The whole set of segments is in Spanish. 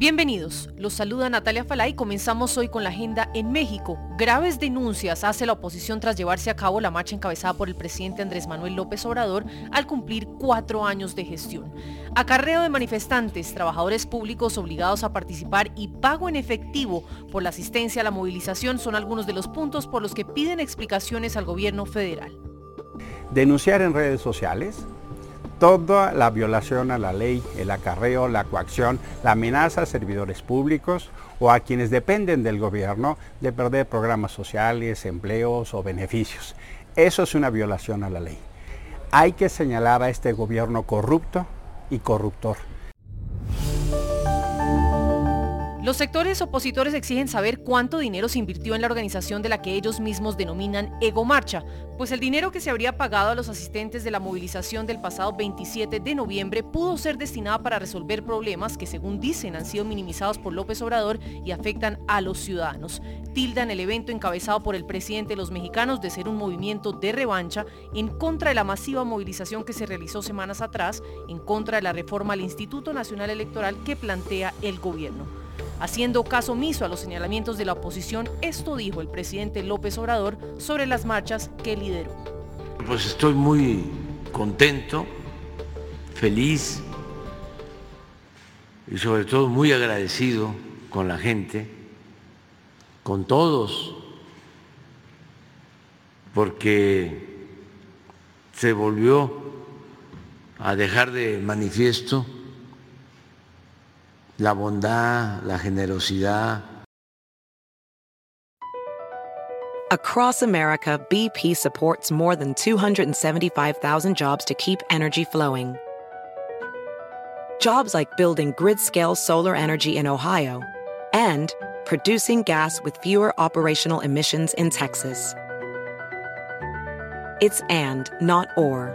Bienvenidos, los saluda Natalia Falay comenzamos hoy con la agenda en México. Graves denuncias hace la oposición tras llevarse a cabo la marcha encabezada por el presidente Andrés Manuel López Obrador al cumplir cuatro años de gestión. Acarreo de manifestantes, trabajadores públicos obligados a participar y pago en efectivo por la asistencia a la movilización son algunos de los puntos por los que piden explicaciones al gobierno federal. Denunciar en redes sociales, toda la violación a la ley, el acarreo, la coacción, la amenaza a servidores públicos o a quienes dependen del gobierno de perder programas sociales, empleos o beneficios. Eso es una violación a la ley. Hay que señalar a este gobierno corrupto y corruptor. Los sectores opositores exigen saber cuánto dinero se invirtió en la organización de la que ellos mismos denominan Ego Marcha, pues el dinero que se habría pagado a los asistentes de la movilización del pasado 27 de noviembre pudo ser destinado para resolver problemas que según dicen han sido minimizados por López Obrador y afectan a los ciudadanos. Tildan el evento encabezado por el presidente de los mexicanos de ser un movimiento de revancha en contra de la masiva movilización que se realizó semanas atrás en contra de la reforma al Instituto Nacional Electoral que plantea el gobierno. Haciendo caso omiso a los señalamientos de la oposición, esto dijo el presidente López Obrador sobre las marchas que lideró. Pues estoy muy contento, feliz y sobre todo muy agradecido con la gente, con todos, porque se volvió a dejar de manifiesto la bondad, la generosidad. Across America, BP supports more than 275,000 jobs to keep energy flowing. Jobs like building grid-scale solar energy in Ohio and producing gas with fewer operational emissions in Texas. It's and, not or.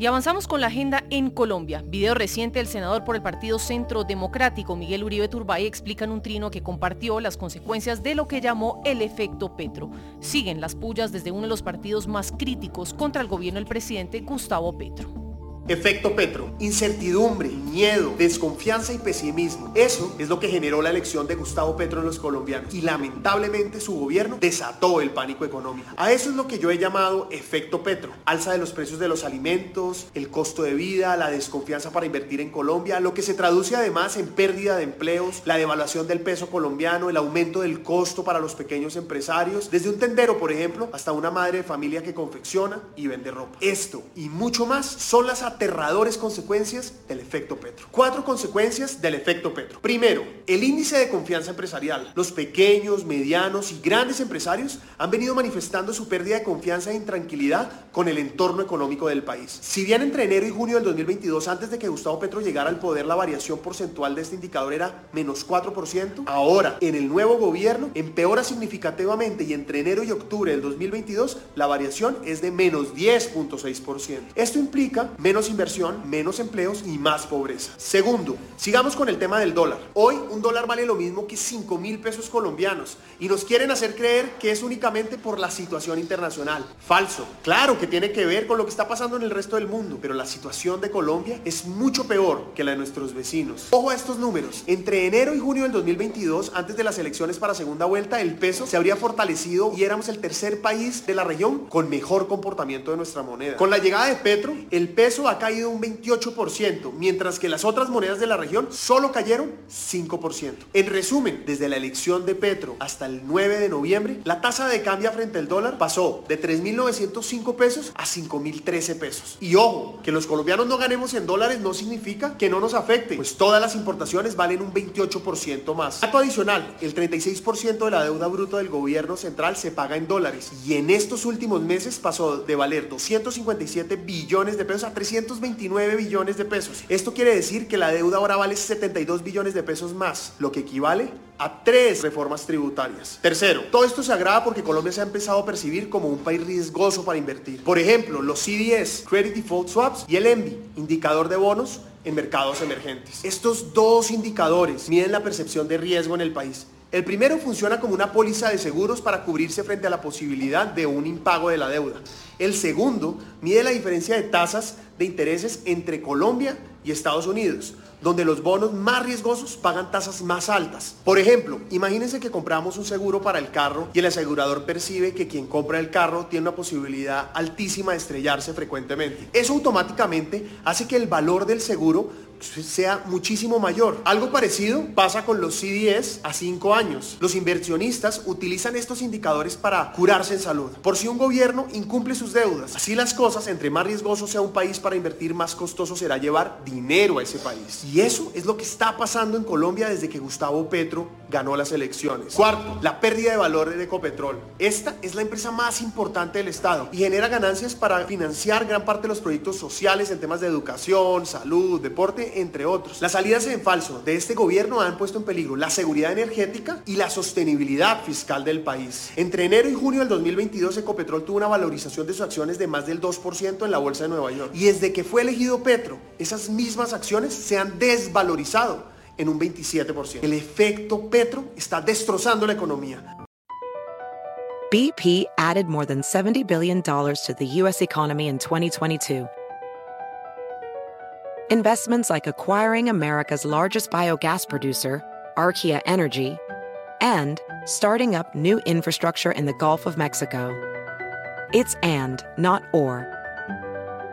Y avanzamos con la agenda en Colombia. Video reciente del senador por el Partido Centro Democrático, Miguel Uribe Turbay, explica en un trino que compartió las consecuencias de lo que llamó el efecto Petro. Siguen las pullas desde uno de los partidos más críticos contra el gobierno del presidente Gustavo Petro. Efecto Petro, incertidumbre, miedo, desconfianza y pesimismo. Eso es lo que generó la elección de Gustavo Petro en los colombianos y lamentablemente su gobierno desató el pánico económico. A eso es lo que yo he llamado efecto Petro. Alza de los precios de los alimentos, el costo de vida, la desconfianza para invertir en Colombia, lo que se traduce además en pérdida de empleos, la devaluación del peso colombiano, el aumento del costo para los pequeños empresarios, desde un tendero, por ejemplo, hasta una madre de familia que confecciona y vende ropa. Esto y mucho más son las aterradores consecuencias del efecto Petro. Cuatro consecuencias del efecto Petro. Primero, el índice de confianza empresarial. Los pequeños, medianos y grandes empresarios han venido manifestando su pérdida de confianza e intranquilidad con el entorno económico del país. Si bien entre enero y junio del 2022, antes de que Gustavo Petro llegara al poder, la variación porcentual de este indicador era menos 4%, ahora en el nuevo gobierno empeora significativamente y entre enero y octubre del 2022 la variación es de menos 10.6%. Esto implica menos inversión, menos empleos y más pobreza. Segundo, sigamos con el tema del dólar. Hoy un dólar vale lo mismo que 5 mil pesos colombianos y nos quieren hacer creer que es únicamente por la situación internacional. Falso. Claro que tiene que ver con lo que está pasando en el resto del mundo, pero la situación de Colombia es mucho peor que la de nuestros vecinos. Ojo a estos números. Entre enero y junio del 2022, antes de las elecciones para segunda vuelta, el peso se habría fortalecido y éramos el tercer país de la región con mejor comportamiento de nuestra moneda. Con la llegada de Petro, el peso caído un 28%, mientras que las otras monedas de la región solo cayeron 5%. En resumen, desde la elección de Petro hasta el 9 de noviembre, la tasa de cambio frente al dólar pasó de 3.905 pesos a 5.013 pesos. Y ojo, que los colombianos no ganemos en dólares no significa que no nos afecte, pues todas las importaciones valen un 28% más. Dato adicional, el 36% de la deuda bruta del gobierno central se paga en dólares y en estos últimos meses pasó de valer 257 billones de pesos a 300 229 billones de pesos. Esto quiere decir que la deuda ahora vale 72 billones de pesos más, lo que equivale a tres reformas tributarias. Tercero, todo esto se agrava porque Colombia se ha empezado a percibir como un país riesgoso para invertir. Por ejemplo, los CDS, Credit Default Swaps y el ENVI, indicador de bonos, en mercados emergentes. Estos dos indicadores miden la percepción de riesgo en el país. El primero funciona como una póliza de seguros para cubrirse frente a la posibilidad de un impago de la deuda. El segundo mide la diferencia de tasas de intereses entre Colombia y Estados Unidos, donde los bonos más riesgosos pagan tasas más altas. Por ejemplo, imagínense que compramos un seguro para el carro y el asegurador percibe que quien compra el carro tiene una posibilidad altísima de estrellarse frecuentemente. Eso automáticamente hace que el valor del seguro sea muchísimo mayor. Algo parecido pasa con los CDS a 5 años. Los inversionistas utilizan estos indicadores para curarse en salud. Por si un gobierno incumple sus deudas. Así las cosas, entre más riesgoso sea un país para invertir, más costoso será llevar dinero a ese país. Y eso es lo que está pasando en Colombia desde que Gustavo Petro ganó las elecciones. Cuarto, la pérdida de valor de Ecopetrol. Esta es la empresa más importante del Estado y genera ganancias para financiar gran parte de los proyectos sociales en temas de educación, salud, deporte entre otros. Las salidas en falso de este gobierno han puesto en peligro la seguridad energética y la sostenibilidad fiscal del país. Entre enero y junio del 2022, Ecopetrol tuvo una valorización de sus acciones de más del 2% en la bolsa de Nueva York. Y desde que fue elegido Petro, esas mismas acciones se han desvalorizado en un 27%. El efecto Petro está destrozando la economía. BP added more than $70 billion to the U.S. economy in 2022 Investments like acquiring America's largest biogas producer, Archaea Energy, and starting up new infrastructure in the Gulf of Mexico. It's and, not or.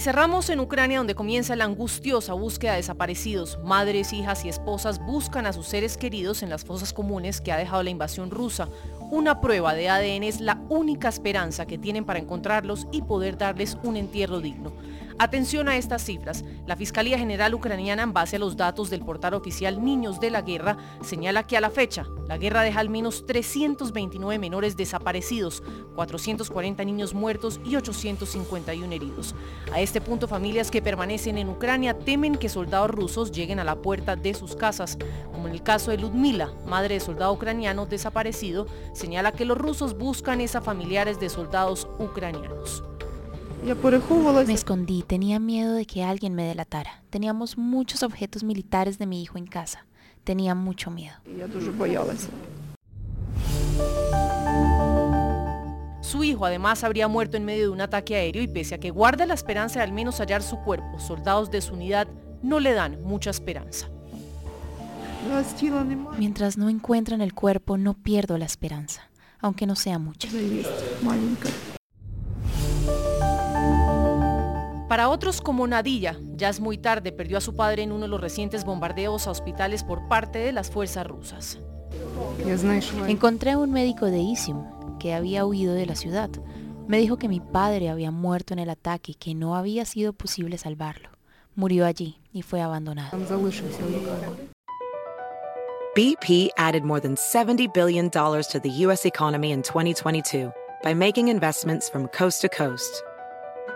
Y cerramos en Ucrania donde comienza la angustiosa búsqueda de desaparecidos. Madres, hijas y esposas buscan a sus seres queridos en las fosas comunes que ha dejado la invasión rusa. Una prueba de ADN es la única esperanza que tienen para encontrarlos y poder darles un entierro digno. Atención a estas cifras. La Fiscalía General Ucraniana, en base a los datos del portal oficial Niños de la Guerra, señala que a la fecha, la guerra deja al menos 329 menores desaparecidos, 440 niños muertos y 851 heridos. A este punto, familias que permanecen en Ucrania temen que soldados rusos lleguen a la puerta de sus casas, como en el caso de Ludmila, madre de soldado ucraniano desaparecido, señala que los rusos buscan a familiares de soldados ucranianos. Me escondí, tenía miedo de que alguien me delatara. Teníamos muchos objetos militares de mi hijo en casa. Tenía mucho miedo. Su hijo además habría muerto en medio de un ataque aéreo y pese a que guarda la esperanza de al menos hallar su cuerpo, soldados de su unidad no le dan mucha esperanza. Mientras no encuentran el cuerpo, no pierdo la esperanza, aunque no sea mucha. Para otros como Nadilla, ya es muy tarde, perdió a su padre en uno de los recientes bombardeos a hospitales por parte de las fuerzas rusas. Encontré a un médico de Isium que había huido de la ciudad. Me dijo que mi padre había muerto en el ataque y que no había sido posible salvarlo. Murió allí y fue abandonado. BP added more than $70 billion to the U.S. economy in 2022 by making investments from coast to coast.